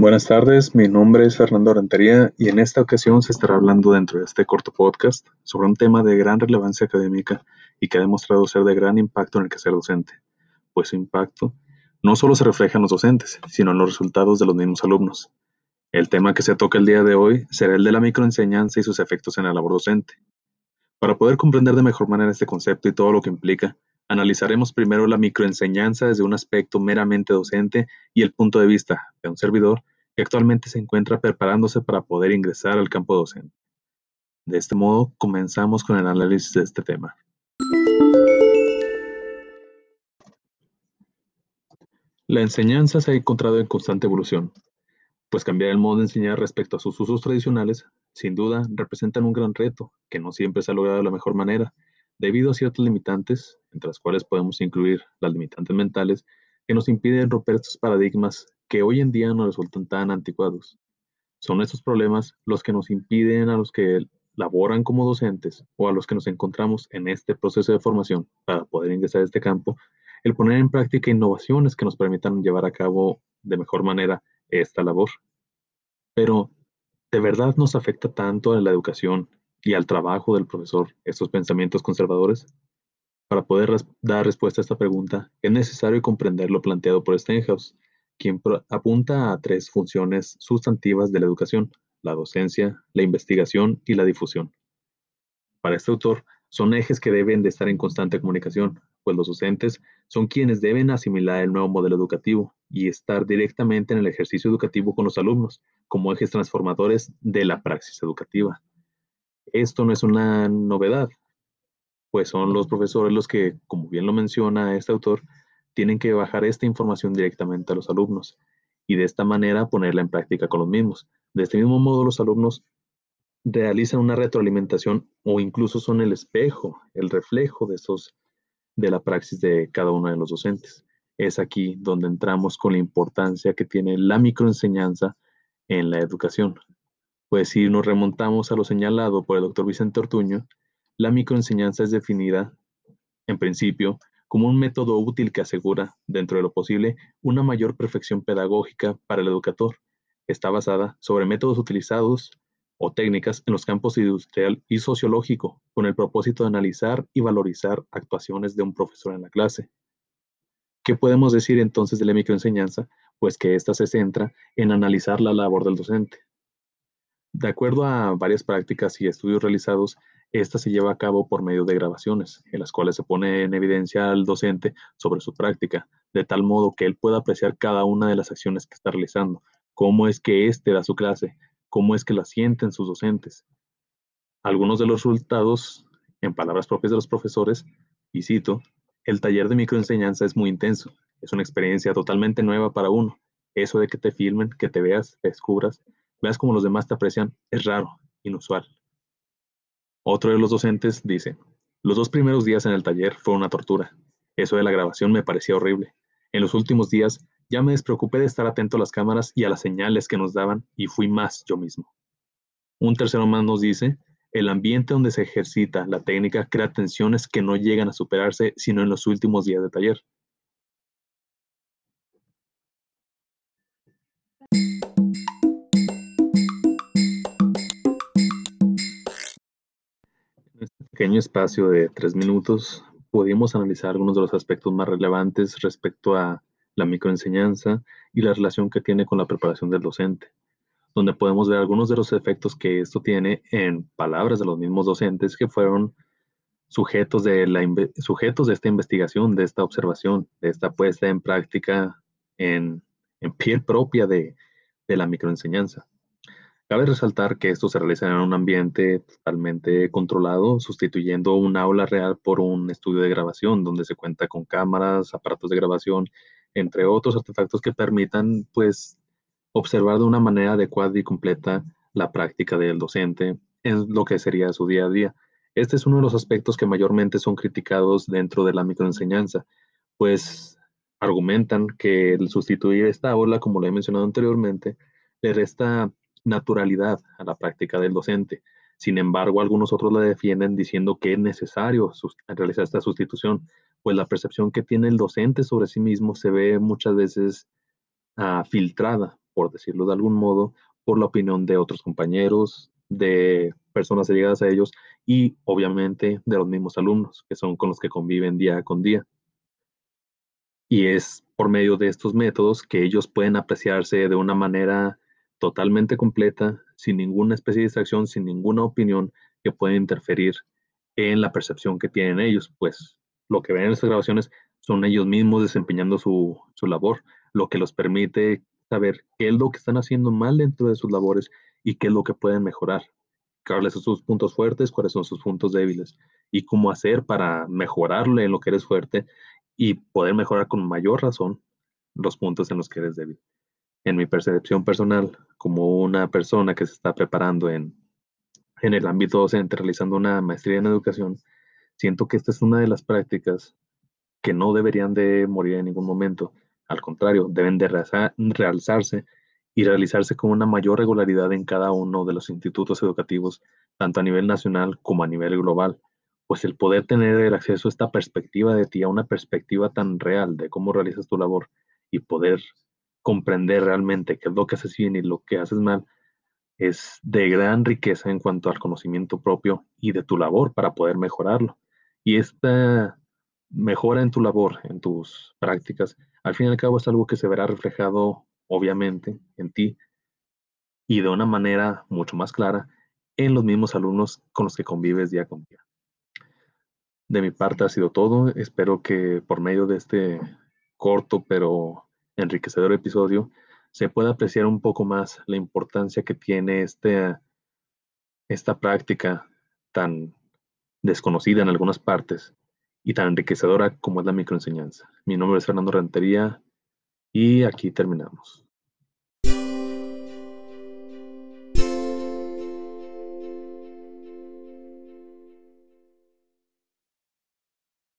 Buenas tardes, mi nombre es Fernando Rentería y en esta ocasión se estará hablando dentro de este corto podcast sobre un tema de gran relevancia académica y que ha demostrado ser de gran impacto en el quehacer docente, pues su impacto no solo se refleja en los docentes, sino en los resultados de los mismos alumnos. El tema que se toca el día de hoy será el de la microenseñanza y sus efectos en la labor docente. Para poder comprender de mejor manera este concepto y todo lo que implica, Analizaremos primero la microenseñanza desde un aspecto meramente docente y el punto de vista de un servidor actualmente se encuentra preparándose para poder ingresar al campo docente. De este modo, comenzamos con el análisis de este tema. La enseñanza se ha encontrado en constante evolución, pues cambiar el modo de enseñar respecto a sus usos tradicionales, sin duda, representan un gran reto que no siempre se ha logrado de la mejor manera debido a ciertos limitantes, entre las cuales podemos incluir las limitantes mentales, que nos impiden romper estos paradigmas que hoy en día nos resultan tan anticuados. Son estos problemas los que nos impiden a los que laboran como docentes o a los que nos encontramos en este proceso de formación para poder ingresar a este campo, el poner en práctica innovaciones que nos permitan llevar a cabo de mejor manera esta labor. Pero, ¿de verdad nos afecta tanto a la educación y al trabajo del profesor estos pensamientos conservadores? Para poder dar respuesta a esta pregunta, es necesario comprender lo planteado por Stenhouse, quien apunta a tres funciones sustantivas de la educación, la docencia, la investigación y la difusión. Para este autor, son ejes que deben de estar en constante comunicación, pues los docentes son quienes deben asimilar el nuevo modelo educativo y estar directamente en el ejercicio educativo con los alumnos, como ejes transformadores de la praxis educativa. Esto no es una novedad, pues son los profesores los que, como bien lo menciona este autor, tienen que bajar esta información directamente a los alumnos y de esta manera ponerla en práctica con los mismos. De este mismo modo, los alumnos realizan una retroalimentación o incluso son el espejo, el reflejo de, esos, de la praxis de cada uno de los docentes. Es aquí donde entramos con la importancia que tiene la microenseñanza en la educación. Pues si nos remontamos a lo señalado por el doctor Vicente Ortuño, la microenseñanza es definida, en principio, como un método útil que asegura, dentro de lo posible, una mayor perfección pedagógica para el educador. Está basada sobre métodos utilizados o técnicas en los campos industrial y sociológico, con el propósito de analizar y valorizar actuaciones de un profesor en la clase. ¿Qué podemos decir entonces de la microenseñanza? Pues que ésta se centra en analizar la labor del docente, de acuerdo a varias prácticas y estudios realizados, esta se lleva a cabo por medio de grabaciones, en las cuales se pone en evidencia al docente sobre su práctica, de tal modo que él pueda apreciar cada una de las acciones que está realizando, cómo es que éste da su clase, cómo es que la sienten sus docentes. Algunos de los resultados, en palabras propias de los profesores, y cito, el taller de microenseñanza es muy intenso, es una experiencia totalmente nueva para uno. Eso de que te filmen, que te veas, te descubras, veas cómo los demás te aprecian, es raro, inusual. Otro de los docentes dice, los dos primeros días en el taller fue una tortura. Eso de la grabación me parecía horrible. En los últimos días ya me despreocupé de estar atento a las cámaras y a las señales que nos daban y fui más yo mismo. Un tercero más nos dice, el ambiente donde se ejercita la técnica crea tensiones que no llegan a superarse sino en los últimos días de taller. Pequeño espacio de tres minutos pudimos analizar algunos de los aspectos más relevantes respecto a la microenseñanza y la relación que tiene con la preparación del docente, donde podemos ver algunos de los efectos que esto tiene en palabras de los mismos docentes que fueron sujetos de, la, sujetos de esta investigación, de esta observación, de esta puesta en práctica en, en piel propia de la microenseñanza. Cabe resaltar que esto se realiza en un ambiente totalmente controlado, sustituyendo un aula real por un estudio de grabación donde se cuenta con cámaras, aparatos de grabación, entre otros artefactos que permitan pues observar de una manera adecuada y completa la práctica del docente en lo que sería su día a día. Este es uno de los aspectos que mayormente son criticados dentro de la microenseñanza, pues argumentan que el sustituir esta aula, como lo he mencionado anteriormente, le resta naturalidad a la práctica del docente. Sin embargo, algunos otros la defienden diciendo que es necesario realizar esta sustitución, pues la percepción que tiene el docente sobre sí mismo se ve muchas veces ah, filtrada por decirlo de algún modo, por la opinión de otros compañeros, de personas allegadas a ellos y obviamente de los mismos alumnos, que son con los que conviven día con día. Y es por medio de estos métodos que ellos pueden apreciarse de una manera totalmente completa, sin ninguna especie de distracción, sin ninguna opinión que pueda interferir en la percepción que tienen ellos, pues lo que ven en estas grabaciones son ellos mismos desempeñando su, su labor, lo que los permite saber qué es lo que están haciendo mal dentro de sus labores y qué es lo que pueden mejorar, cuáles son sus puntos fuertes, cuáles son sus puntos débiles y cómo hacer para mejorarle en lo que eres fuerte y poder mejorar con mayor razón los puntos en los que eres débil. En mi percepción personal, como una persona que se está preparando en, en el ámbito docente, realizando una maestría en educación, siento que esta es una de las prácticas que no deberían de morir en ningún momento. Al contrario, deben de realzarse y realizarse con una mayor regularidad en cada uno de los institutos educativos, tanto a nivel nacional como a nivel global. Pues el poder tener el acceso a esta perspectiva de ti, a una perspectiva tan real de cómo realizas tu labor y poder comprender realmente qué es lo que haces bien y lo que haces mal, es de gran riqueza en cuanto al conocimiento propio y de tu labor para poder mejorarlo. Y esta mejora en tu labor, en tus prácticas, al fin y al cabo es algo que se verá reflejado obviamente en ti y de una manera mucho más clara en los mismos alumnos con los que convives día con día. De mi parte ha sido todo. Espero que por medio de este corto pero enriquecedor episodio se pueda apreciar un poco más la importancia que tiene este, esta práctica tan desconocida en algunas partes y tan enriquecedora como es la microenseñanza. Mi nombre es Fernando Rentería y aquí terminamos.